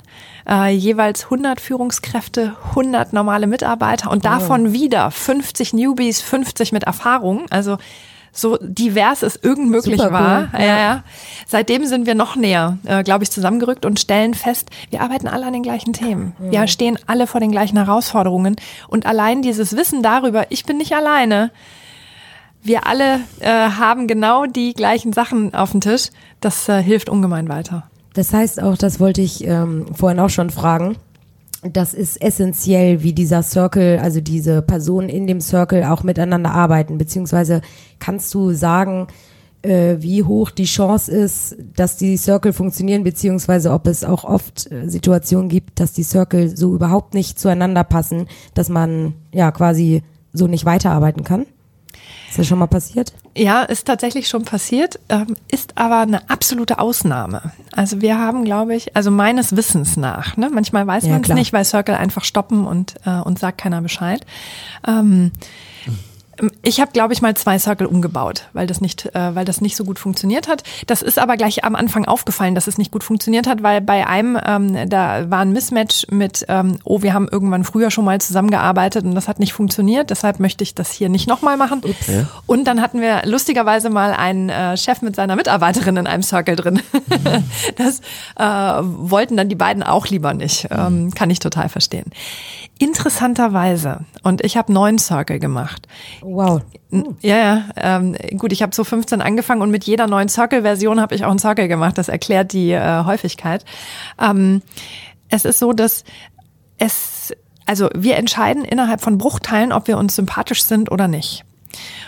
äh, jeweils 100 Führungskräfte, 100 normale Mitarbeiter und davon oh. wieder 50 Newbies, 50 mit Erfahrung. Also so divers es irgend möglich Super war. Cool. Ja. Ja, Seitdem sind wir noch näher, äh, glaube ich, zusammengerückt und stellen fest, wir arbeiten alle an den gleichen Themen. Mhm. Wir stehen alle vor den gleichen Herausforderungen. Und allein dieses Wissen darüber, ich bin nicht alleine, wir alle äh, haben genau die gleichen Sachen auf dem Tisch, das äh, hilft ungemein weiter. Das heißt auch, das wollte ich ähm, vorhin auch schon fragen, das ist essentiell, wie dieser Circle, also diese Personen in dem Circle auch miteinander arbeiten. Beziehungsweise kannst du sagen, äh, wie hoch die Chance ist, dass die Circle funktionieren, beziehungsweise ob es auch oft äh, Situationen gibt, dass die Circle so überhaupt nicht zueinander passen, dass man ja quasi so nicht weiterarbeiten kann? Ist das schon mal passiert? Ja, ist tatsächlich schon passiert, ähm, ist aber eine absolute Ausnahme. Also wir haben, glaube ich, also meines Wissens nach, ne, manchmal weiß ja, man es nicht, weil Circle einfach stoppen und, äh, und sagt keiner Bescheid. Ähm, Ich habe, glaube ich, mal zwei Circle umgebaut, weil das nicht, äh, weil das nicht so gut funktioniert hat. Das ist aber gleich am Anfang aufgefallen, dass es nicht gut funktioniert hat, weil bei einem ähm, da war ein Mismatch mit, ähm, oh, wir haben irgendwann früher schon mal zusammengearbeitet und das hat nicht funktioniert. Deshalb möchte ich das hier nicht nochmal machen. Okay. Und dann hatten wir lustigerweise mal einen äh, Chef mit seiner Mitarbeiterin in einem Circle drin. das äh, wollten dann die beiden auch lieber nicht. Ähm, kann ich total verstehen. Interessanterweise, und ich habe neun Circle gemacht. Wow. Ja, ja. Ähm, gut, ich habe so 15 angefangen und mit jeder neuen Circle-Version habe ich auch einen Circle gemacht. Das erklärt die äh, Häufigkeit. Ähm, es ist so, dass es, also wir entscheiden innerhalb von Bruchteilen, ob wir uns sympathisch sind oder nicht.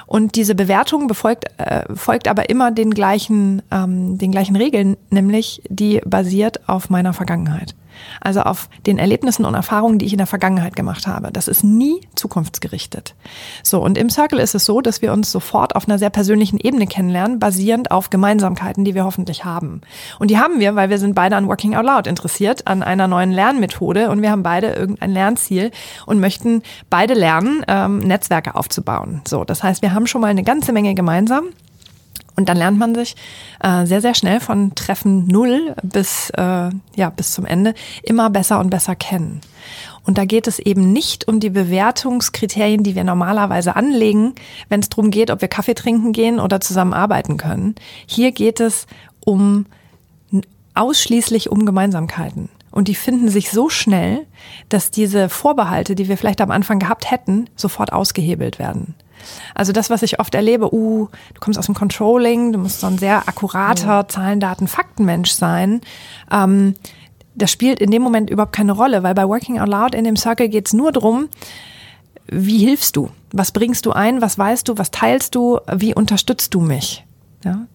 Und diese Bewertung befolgt, äh, folgt aber immer den gleichen, ähm, den gleichen Regeln, nämlich die basiert auf meiner Vergangenheit. Also auf den Erlebnissen und Erfahrungen, die ich in der Vergangenheit gemacht habe. Das ist nie zukunftsgerichtet. So, und im Circle ist es so, dass wir uns sofort auf einer sehr persönlichen Ebene kennenlernen, basierend auf Gemeinsamkeiten, die wir hoffentlich haben. Und die haben wir, weil wir sind beide an Working Out Loud interessiert, an einer neuen Lernmethode und wir haben beide irgendein Lernziel und möchten beide lernen, ähm, Netzwerke aufzubauen. So, das heißt, wir haben schon mal eine ganze Menge gemeinsam. Und dann lernt man sich äh, sehr, sehr schnell von Treffen null bis, äh, ja, bis zum Ende immer besser und besser kennen. Und da geht es eben nicht um die Bewertungskriterien, die wir normalerweise anlegen, wenn es darum geht, ob wir Kaffee trinken gehen oder zusammen arbeiten können. Hier geht es um ausschließlich um Gemeinsamkeiten. Und die finden sich so schnell, dass diese Vorbehalte, die wir vielleicht am Anfang gehabt hätten, sofort ausgehebelt werden. Also das, was ich oft erlebe, uh, du kommst aus dem Controlling, du musst so ein sehr akkurater ja. Zahlen, Daten, Faktenmensch sein. Ähm, das spielt in dem Moment überhaupt keine Rolle, weil bei Working Out Loud in dem Circle geht es nur drum, wie hilfst du? Was bringst du ein? Was weißt du? Was teilst du? Wie unterstützt du mich? Ja?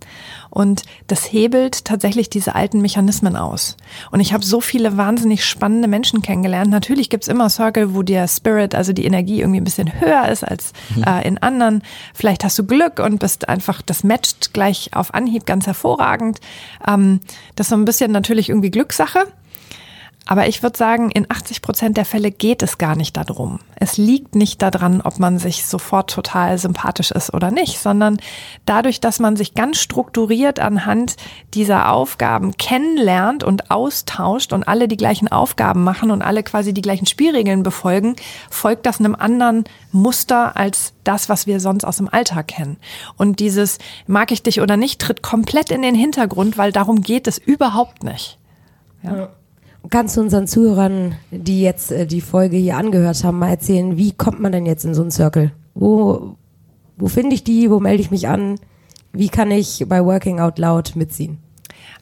Und das hebelt tatsächlich diese alten Mechanismen aus. Und ich habe so viele wahnsinnig spannende Menschen kennengelernt. Natürlich gibt's immer Circle, wo der Spirit, also die Energie irgendwie ein bisschen höher ist als mhm. äh, in anderen. Vielleicht hast du Glück und bist einfach, das matcht gleich auf Anhieb ganz hervorragend. Ähm, das ist so ein bisschen natürlich irgendwie Glückssache. Aber ich würde sagen, in 80 Prozent der Fälle geht es gar nicht darum. Es liegt nicht daran, ob man sich sofort total sympathisch ist oder nicht, sondern dadurch, dass man sich ganz strukturiert anhand dieser Aufgaben kennenlernt und austauscht und alle die gleichen Aufgaben machen und alle quasi die gleichen Spielregeln befolgen, folgt das einem anderen Muster als das, was wir sonst aus dem Alltag kennen. Und dieses mag ich dich oder nicht tritt komplett in den Hintergrund, weil darum geht es überhaupt nicht. Ja. Kannst du unseren Zuhörern, die jetzt äh, die Folge hier angehört haben, mal erzählen, wie kommt man denn jetzt in so einen Circle? Wo, wo finde ich die? Wo melde ich mich an? Wie kann ich bei Working Out Loud mitziehen?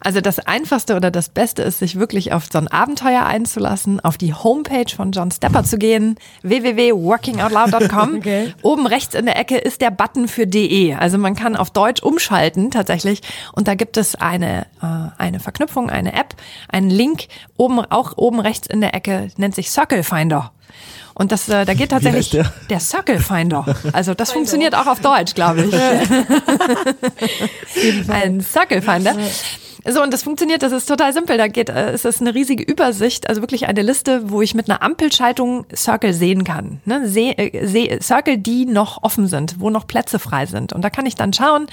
Also das Einfachste oder das Beste ist, sich wirklich auf so ein Abenteuer einzulassen, auf die Homepage von John Stepper zu gehen, www.workingoutloud.com. Okay. Oben rechts in der Ecke ist der Button für DE. Also man kann auf Deutsch umschalten tatsächlich und da gibt es eine, äh, eine Verknüpfung, eine App, einen Link. Oben, auch oben rechts in der Ecke nennt sich Circle Finder. Und das, äh, da geht tatsächlich der? der Circle Finder. Also das funktioniert auch auf Deutsch, glaube ich. Ein Circle Finder. So, und das funktioniert, das ist total simpel. Da geht, äh, es ist eine riesige Übersicht, also wirklich eine Liste, wo ich mit einer Ampelschaltung Circle sehen kann. Ne? Seh, äh, seh, Circle, die noch offen sind, wo noch Plätze frei sind. Und da kann ich dann schauen,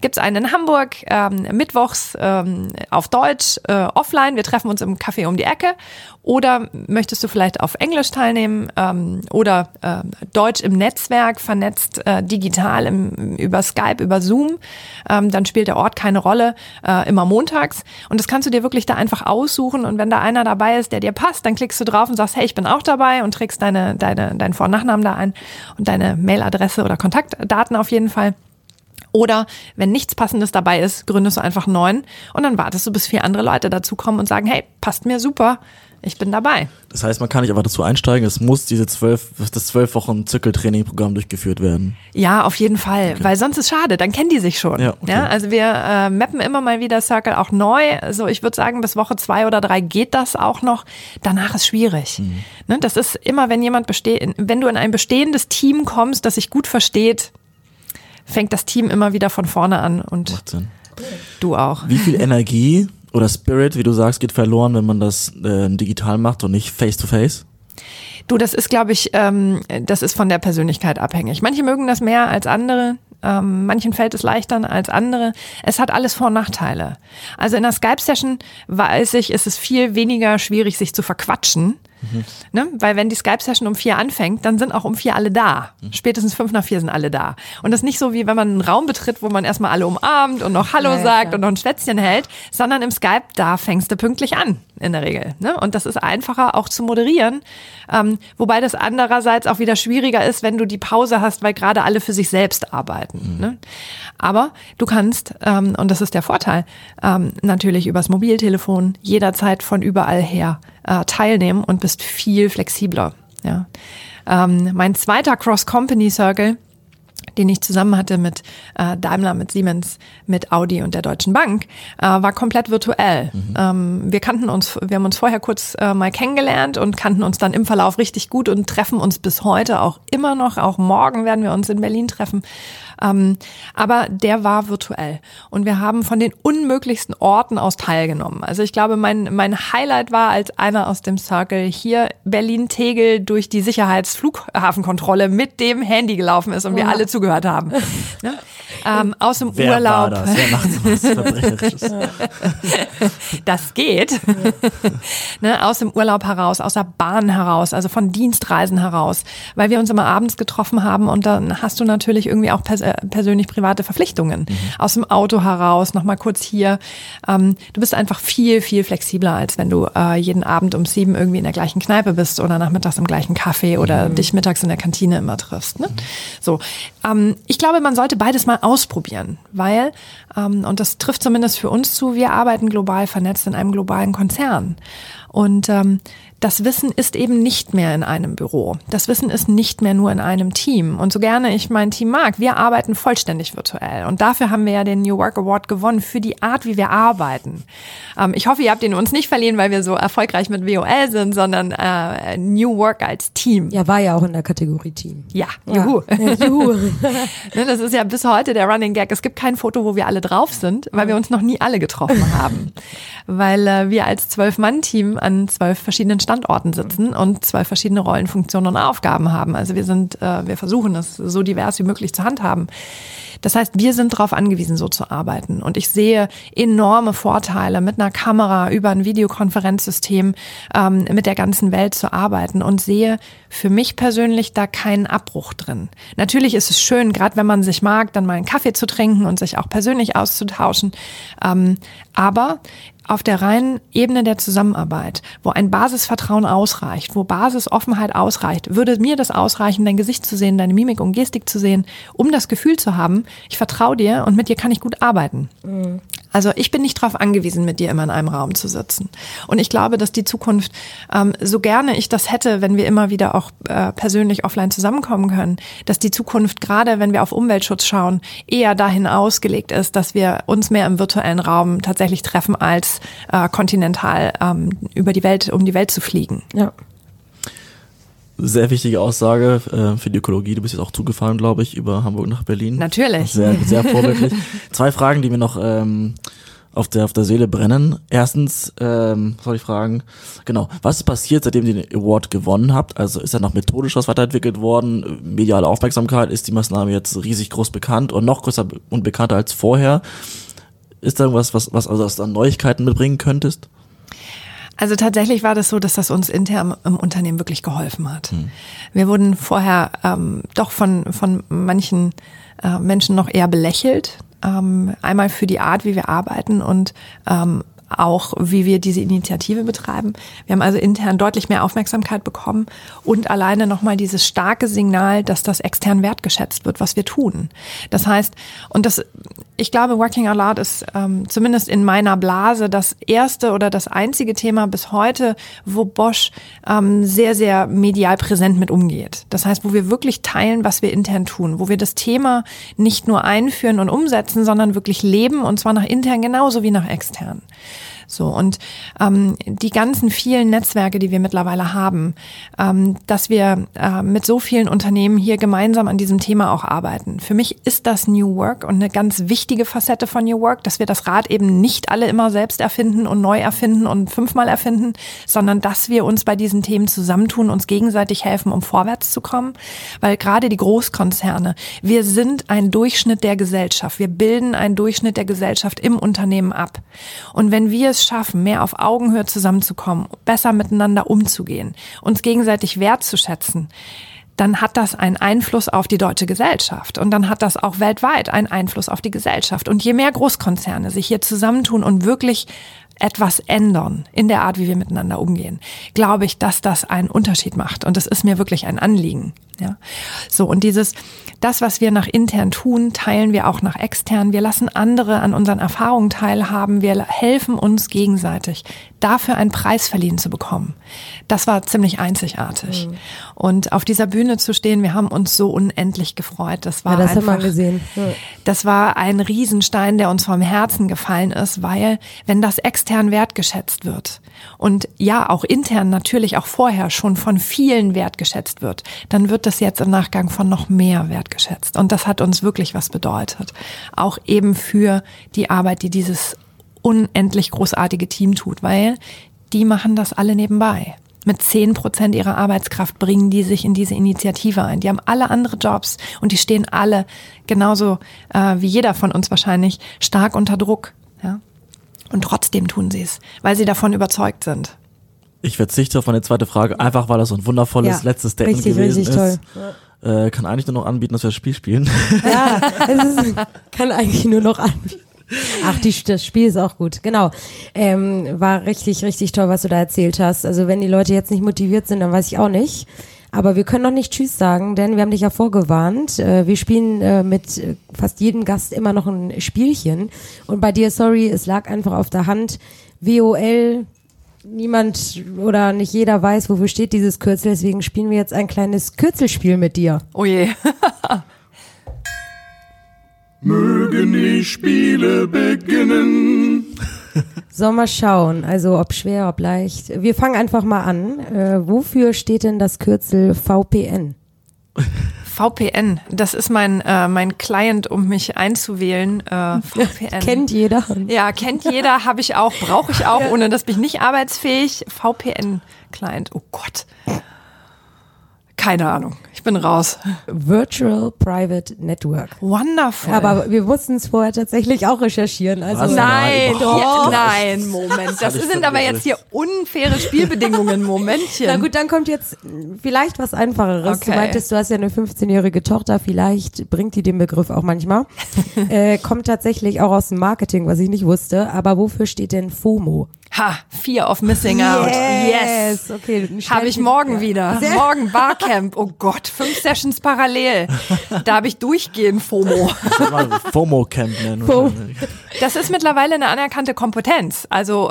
gibt es einen in Hamburg, ähm, mittwochs ähm, auf Deutsch, äh, offline, wir treffen uns im Café um die Ecke. Oder möchtest du vielleicht auf Englisch teilnehmen ähm, oder äh, Deutsch im Netzwerk, vernetzt äh, digital im, über Skype, über Zoom, ähm, dann spielt der Ort keine Rolle, äh, immer montags. Und das kannst du dir wirklich da einfach aussuchen. Und wenn da einer dabei ist, der dir passt, dann klickst du drauf und sagst, hey, ich bin auch dabei und trägst deine, deine, deinen Vor- und Nachnamen da ein und deine Mailadresse oder Kontaktdaten auf jeden Fall. Oder wenn nichts Passendes dabei ist, gründest du einfach neun und dann wartest du, bis vier andere Leute dazukommen und sagen, hey, passt mir super, ich bin dabei. Das heißt, man kann nicht einfach dazu einsteigen, es muss diese zwölf, das zwölf Wochen Zirkeltraining-Programm durchgeführt werden. Ja, auf jeden Fall, okay. weil sonst ist schade, dann kennen die sich schon. Ja, okay. ja also wir äh, mappen immer mal wieder Circle auch neu. Also ich würde sagen, bis Woche zwei oder drei geht das auch noch. Danach ist schwierig. Mhm. Ne, das ist immer, wenn jemand besteht, wenn du in ein bestehendes Team kommst, das sich gut versteht, fängt das Team immer wieder von vorne an und du auch. Wie viel Energie oder Spirit, wie du sagst, geht verloren, wenn man das äh, digital macht und nicht face to face? Du, das ist, glaube ich, ähm, das ist von der Persönlichkeit abhängig. Manche mögen das mehr als andere. Ähm, manchen fällt es leichter als andere. Es hat alles Vor- und Nachteile. Also in einer Skype-Session weiß ich, ist es viel weniger schwierig, sich zu verquatschen. Mhm. Ne? Weil wenn die Skype-Session um vier anfängt, dann sind auch um vier alle da. Mhm. Spätestens fünf nach vier sind alle da. Und das ist nicht so, wie wenn man einen Raum betritt, wo man erstmal alle umarmt und noch Hallo ja, sagt ja, und noch ein Schwätzchen hält, sondern im Skype, da fängst du pünktlich an, in der Regel. Ne? Und das ist einfacher auch zu moderieren. Ähm, wobei das andererseits auch wieder schwieriger ist, wenn du die Pause hast, weil gerade alle für sich selbst arbeiten. Mhm. Ne? Aber du kannst, ähm, und das ist der Vorteil, ähm, natürlich übers Mobiltelefon jederzeit von überall her äh, teilnehmen und bist viel flexibler. Ja. Ähm, mein zweiter Cross-Company-Circle den ich zusammen hatte mit äh, Daimler, mit Siemens, mit Audi und der Deutschen Bank, äh, war komplett virtuell. Mhm. Ähm, wir kannten uns, wir haben uns vorher kurz äh, mal kennengelernt und kannten uns dann im Verlauf richtig gut und treffen uns bis heute auch immer noch. Auch morgen werden wir uns in Berlin treffen. Ähm, aber der war virtuell. Und wir haben von den unmöglichsten Orten aus teilgenommen. Also ich glaube, mein, mein Highlight war, als einer aus dem Circle hier Berlin-Tegel durch die Sicherheitsflughafenkontrolle mit dem Handy gelaufen ist und ja. wir alle zugehört haben. ne? ähm, aus dem Wer Urlaub. War das? Wer macht sowas Verbrecherisches? das geht. ne? Aus dem Urlaub heraus, aus der Bahn heraus, also von Dienstreisen heraus, weil wir uns immer abends getroffen haben und dann hast du natürlich irgendwie auch pers äh, persönlich private Verpflichtungen. Mhm. Aus dem Auto heraus, nochmal kurz hier. Ähm, du bist einfach viel, viel flexibler, als wenn du äh, jeden Abend um sieben irgendwie in der gleichen Kneipe bist oder nachmittags im gleichen Café oder mhm. dich mittags in der Kantine immer triffst. Ne? Mhm. So, ähm, ich glaube, man sollte beides mal ausprobieren, weil, ähm, und das trifft zumindest für uns zu, wir arbeiten global vernetzt in einem globalen Konzern. Und ähm, das Wissen ist eben nicht mehr in einem Büro. Das Wissen ist nicht mehr nur in einem Team. Und so gerne ich mein Team mag, wir arbeiten vollständig virtuell. Und dafür haben wir ja den New Work Award gewonnen für die Art, wie wir arbeiten. Ähm, ich hoffe, ihr habt ihn uns nicht verliehen, weil wir so erfolgreich mit WOL sind, sondern äh, New Work als Team. Ja, war ja auch in der Kategorie Team. Ja, juhu. Ja, juhu. Ne, das ist ja bis heute der Running Gag. Es gibt kein Foto, wo wir alle drauf sind, weil wir uns noch nie alle getroffen haben. weil äh, wir als Zwölf-Mann-Team an zwölf verschiedenen Standorten sitzen und zwei verschiedene Rollen, Funktionen und Aufgaben haben. Also wir sind, äh, wir versuchen es so divers wie möglich zu handhaben. Das heißt, wir sind darauf angewiesen, so zu arbeiten. Und ich sehe enorme Vorteile, mit einer Kamera über ein Videokonferenzsystem ähm, mit der ganzen Welt zu arbeiten und sehe für mich persönlich da keinen Abbruch drin. Natürlich ist es schön, gerade wenn man sich mag, dann mal einen Kaffee zu trinken und sich auch persönlich auszutauschen. Ähm, aber auf der reinen Ebene der Zusammenarbeit, wo ein Basisvertrauen ausreicht, wo Basisoffenheit ausreicht, würde mir das ausreichen, dein Gesicht zu sehen, deine Mimik und Gestik zu sehen, um das Gefühl zu haben, ich vertraue dir und mit dir kann ich gut arbeiten. Mhm. Also ich bin nicht darauf angewiesen, mit dir immer in einem Raum zu sitzen. Und ich glaube, dass die Zukunft, ähm, so gerne ich das hätte, wenn wir immer wieder auch äh, persönlich offline zusammenkommen können, dass die Zukunft, gerade wenn wir auf Umweltschutz schauen, eher dahin ausgelegt ist, dass wir uns mehr im virtuellen Raum tatsächlich treffen als äh, kontinental ähm, über die Welt, um die Welt zu fliegen. Ja. Sehr wichtige Aussage äh, für die Ökologie. Du bist jetzt auch zugefahren, glaube ich, über Hamburg nach Berlin. Natürlich. Sehr, sehr vorbildlich. Zwei Fragen, die mir noch ähm, auf der auf der Seele brennen. Erstens, ähm, soll ich fragen, genau, was ist passiert, seitdem ihr den Award gewonnen habt? Also ist da noch methodisch was weiterentwickelt worden? Mediale Aufmerksamkeit, ist die Maßnahme jetzt riesig groß bekannt und noch größer und bekannter als vorher? Ist da irgendwas, was, was also was an Neuigkeiten mitbringen könntest? Also tatsächlich war das so, dass das uns intern im Unternehmen wirklich geholfen hat. Hm. Wir wurden vorher ähm, doch von, von manchen äh, Menschen noch eher belächelt. Ähm, einmal für die Art, wie wir arbeiten und ähm, auch, wie wir diese Initiative betreiben. Wir haben also intern deutlich mehr Aufmerksamkeit bekommen und alleine nochmal dieses starke Signal, dass das extern wertgeschätzt wird, was wir tun. Das heißt, und das, ich glaube, Working Out Loud ist ähm, zumindest in meiner Blase das erste oder das einzige Thema bis heute, wo Bosch ähm, sehr, sehr medial präsent mit umgeht. Das heißt, wo wir wirklich teilen, was wir intern tun, wo wir das Thema nicht nur einführen und umsetzen, sondern wirklich leben und zwar nach intern genauso wie nach extern. So und ähm, die ganzen vielen Netzwerke, die wir mittlerweile haben, ähm, dass wir äh, mit so vielen Unternehmen hier gemeinsam an diesem Thema auch arbeiten. Für mich ist das New Work und eine ganz wichtige Facette von New Work, dass wir das Rad eben nicht alle immer selbst erfinden und neu erfinden und fünfmal erfinden, sondern dass wir uns bei diesen Themen zusammentun, uns gegenseitig helfen, um vorwärts zu kommen. Weil gerade die Großkonzerne, wir sind ein Durchschnitt der Gesellschaft. Wir bilden einen Durchschnitt der Gesellschaft im Unternehmen ab. Und wenn wir es schaffen, mehr auf Augenhöhe zusammenzukommen, besser miteinander umzugehen, uns gegenseitig wertzuschätzen, dann hat das einen Einfluss auf die deutsche Gesellschaft und dann hat das auch weltweit einen Einfluss auf die Gesellschaft. Und je mehr Großkonzerne sich hier zusammentun und wirklich etwas ändern in der Art, wie wir miteinander umgehen, glaube ich, dass das einen Unterschied macht. Und das ist mir wirklich ein Anliegen. Ja, so und dieses, das, was wir nach intern tun, teilen wir auch nach extern. Wir lassen andere an unseren Erfahrungen teilhaben. Wir helfen uns gegenseitig, dafür einen Preis verliehen zu bekommen. Das war ziemlich einzigartig. Mhm. Und auf dieser Bühne zu stehen, wir haben uns so unendlich gefreut. Das war ja, das einfach, haben wir gesehen. Ja. Das war ein Riesenstein, der uns vom Herzen gefallen ist, weil wenn das extern wertgeschätzt wird und ja auch intern natürlich auch vorher schon von vielen wertgeschätzt wird, dann wird das jetzt im Nachgang von noch mehr wertgeschätzt. Und das hat uns wirklich was bedeutet. Auch eben für die Arbeit, die dieses unendlich großartige Team tut, weil die machen das alle nebenbei. Mit zehn Prozent ihrer Arbeitskraft bringen die sich in diese Initiative ein. Die haben alle andere Jobs und die stehen alle genauso äh, wie jeder von uns wahrscheinlich stark unter Druck. Ja? Und trotzdem tun sie es, weil sie davon überzeugt sind. Ich verzichte auf meine zweite Frage, einfach weil das so ein wundervolles ja, letztes Statement richtig, gewesen richtig ist. Toll. Äh, kann eigentlich nur noch anbieten, dass wir das Spiel spielen. Ja, es ist, kann eigentlich nur noch anbieten. Ach, die, das Spiel ist auch gut. Genau. Ähm, war richtig, richtig toll, was du da erzählt hast. Also wenn die Leute jetzt nicht motiviert sind, dann weiß ich auch nicht. Aber wir können noch nicht Tschüss sagen, denn wir haben dich ja vorgewarnt. Äh, wir spielen äh, mit fast jedem Gast immer noch ein Spielchen. Und bei dir, sorry, es lag einfach auf der Hand. WOL, niemand oder nicht jeder weiß, wofür steht dieses Kürzel. Deswegen spielen wir jetzt ein kleines Kürzelspiel mit dir. Oh je. Mögen die Spiele beginnen. So, mal schauen. Also, ob schwer, ob leicht. Wir fangen einfach mal an. Äh, wofür steht denn das Kürzel VPN? VPN, das ist mein, äh, mein Client, um mich einzuwählen. Äh, VPN. kennt jeder. Ja, kennt jeder, habe ich auch, brauche ich auch, ohne dass bin ich nicht arbeitsfähig. VPN-Client, oh Gott. Keine Ahnung. Ich bin raus. Virtual Private Network. Wonderful. Aber wir mussten es vorher tatsächlich auch recherchieren. Also Was? Nein, ja, nein, Moment. Das, das sind aber jetzt hier unfaire Spielbedingungen. Momentchen. Na gut, dann kommt jetzt vielleicht was Einfacheres. Okay. Du meintest, du hast ja eine 15-jährige Tochter. Vielleicht bringt die den Begriff auch manchmal. äh, kommt tatsächlich auch aus dem Marketing, was ich nicht wusste. Aber wofür steht denn FOMO? Ha, Fear of Missing Out. Yes. yes. Okay, habe ich morgen ja. wieder. Sehr morgen Barcamp. Oh Gott, fünf Sessions parallel. Da habe ich durchgehend FOMO. FOMO-Camp nennen. FOMO. Das ist mittlerweile eine anerkannte Kompetenz. Also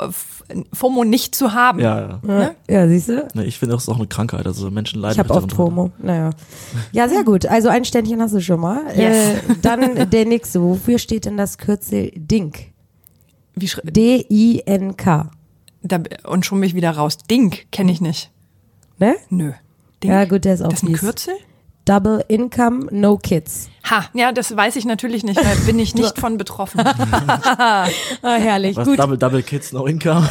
FOMO nicht zu haben. Ja, ja. Ne? ja siehst du? Nee, ich finde, das ist auch eine Krankheit. Also Menschen leiden Ich habe oft FOMO. Naja. Ja, sehr gut. Also ein Ständchen hast du schon mal. Yes. Äh, dann der nächste. Wofür steht denn das Kürzel DINK? Wie D-I-N-K. Und schon mich wieder raus. Dink kenne ich nicht. Ne? Nö. Dink? Ja, gut, der ist auch Das ist ein Kürzel? Double Income, No Kids. Ha, ja, das weiß ich natürlich nicht, weil bin ich nicht von betroffen. ah, herrlich. Was, gut. Double, Double Kids, No Income?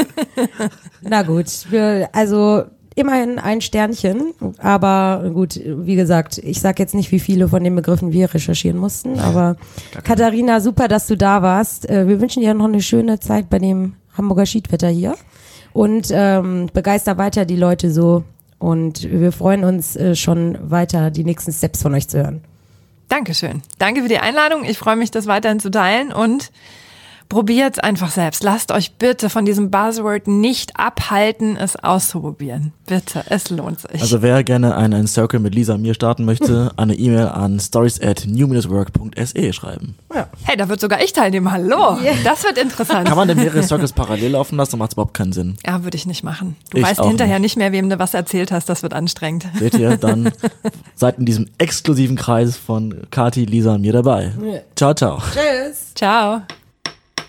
Na gut, wir, also immerhin ein Sternchen, aber gut, wie gesagt, ich sag jetzt nicht, wie viele von den Begriffen wir recherchieren mussten, aber Katharina, super, dass du da warst. Äh, wir wünschen dir noch eine schöne Zeit bei dem Hamburger Schiedwetter hier und ähm, begeister weiter die Leute so und wir freuen uns äh, schon weiter die nächsten Steps von euch zu hören. Dankeschön. Danke für die Einladung. Ich freue mich, das weiterhin zu teilen und Probiert einfach selbst. Lasst euch bitte von diesem Buzzword nicht abhalten, es auszuprobieren. Bitte, es lohnt sich. Also wer gerne einen Circle mit Lisa und mir starten möchte, eine E-Mail an stories at new-work.se schreiben. Ja. Hey, da wird sogar ich teilnehmen. Hallo. Yeah. Das wird interessant. Kann man denn mehrere Circles parallel laufen lassen? Dann macht es überhaupt keinen Sinn. Ja, würde ich nicht machen. Du ich weißt hinterher nicht. nicht mehr, wem du was erzählt hast. Das wird anstrengend. Seht ihr, dann seid in diesem exklusiven Kreis von Kati, Lisa und mir dabei. Ciao, ciao. Tschüss. Ciao.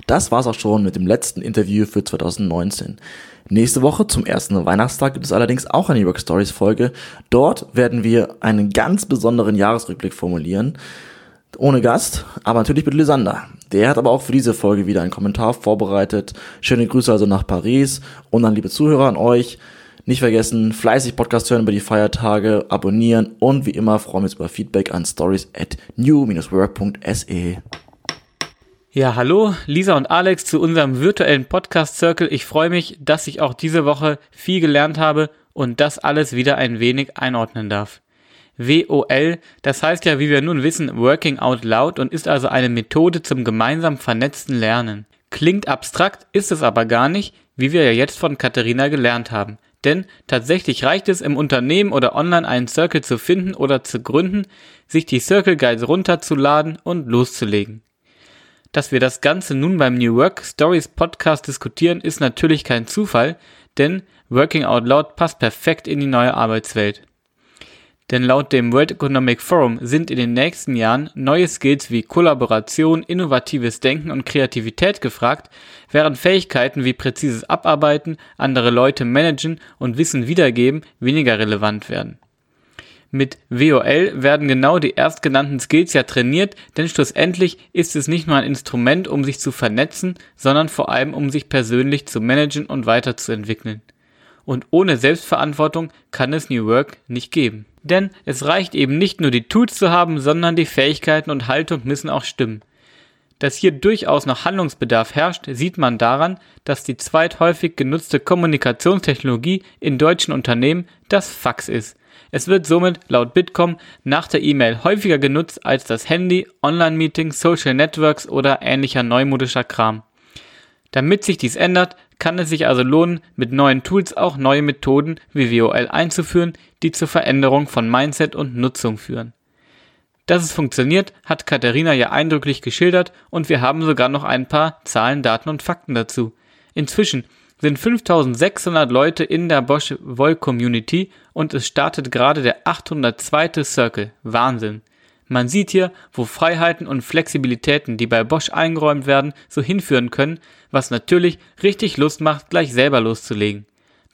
Das war's auch schon mit dem letzten Interview für 2019. Nächste Woche zum ersten Weihnachtstag gibt es allerdings auch eine New Work Stories Folge. Dort werden wir einen ganz besonderen Jahresrückblick formulieren. Ohne Gast, aber natürlich mit Lysander. Der hat aber auch für diese Folge wieder einen Kommentar vorbereitet. Schöne Grüße also nach Paris und dann liebe Zuhörer an euch. Nicht vergessen, fleißig Podcast hören über die Feiertage, abonnieren und wie immer freuen wir uns über Feedback an stories at new-work.se. Ja, hallo, Lisa und Alex zu unserem virtuellen Podcast Circle. Ich freue mich, dass ich auch diese Woche viel gelernt habe und das alles wieder ein wenig einordnen darf. WOL, das heißt ja, wie wir nun wissen, Working Out Loud und ist also eine Methode zum gemeinsam vernetzten Lernen. Klingt abstrakt, ist es aber gar nicht, wie wir ja jetzt von Katharina gelernt haben. Denn tatsächlich reicht es im Unternehmen oder online einen Circle zu finden oder zu gründen, sich die Circle Guides runterzuladen und loszulegen. Dass wir das Ganze nun beim New Work Stories Podcast diskutieren, ist natürlich kein Zufall, denn Working Out Loud passt perfekt in die neue Arbeitswelt. Denn laut dem World Economic Forum sind in den nächsten Jahren neue Skills wie Kollaboration, innovatives Denken und Kreativität gefragt, während Fähigkeiten wie präzises Abarbeiten, andere Leute managen und Wissen wiedergeben weniger relevant werden. Mit WOL werden genau die erstgenannten Skills ja trainiert, denn schlussendlich ist es nicht nur ein Instrument, um sich zu vernetzen, sondern vor allem um sich persönlich zu managen und weiterzuentwickeln. Und ohne Selbstverantwortung kann es New Work nicht geben. Denn es reicht eben nicht nur die Tools zu haben, sondern die Fähigkeiten und Haltung müssen auch stimmen. Dass hier durchaus noch Handlungsbedarf herrscht, sieht man daran, dass die zweithäufig genutzte Kommunikationstechnologie in deutschen Unternehmen das Fax ist. Es wird somit laut Bitkom nach der E-Mail häufiger genutzt als das Handy, Online-Meetings, Social Networks oder ähnlicher neumodischer Kram. Damit sich dies ändert, kann es sich also lohnen, mit neuen Tools auch neue Methoden wie WOL einzuführen, die zur Veränderung von Mindset und Nutzung führen. Dass es funktioniert, hat Katharina ja eindrücklich geschildert und wir haben sogar noch ein paar Zahlen, Daten und Fakten dazu. Inzwischen sind 5600 Leute in der Bosch Vol Community und es startet gerade der 802. Circle. Wahnsinn. Man sieht hier, wo Freiheiten und Flexibilitäten, die bei Bosch eingeräumt werden, so hinführen können, was natürlich richtig Lust macht, gleich selber loszulegen.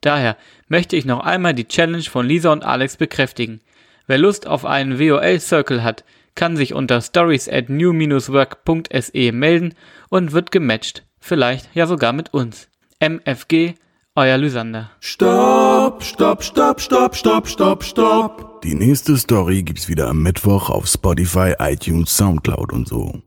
Daher möchte ich noch einmal die Challenge von Lisa und Alex bekräftigen. Wer Lust auf einen WOL-Circle hat, kann sich unter stories at new-work.se melden und wird gematcht. Vielleicht ja sogar mit uns. MFG, euer Lysander. Stopp, stopp, stopp, stopp, stopp, stopp, stopp. Die nächste Story gibt's wieder am Mittwoch auf Spotify, iTunes, Soundcloud und so.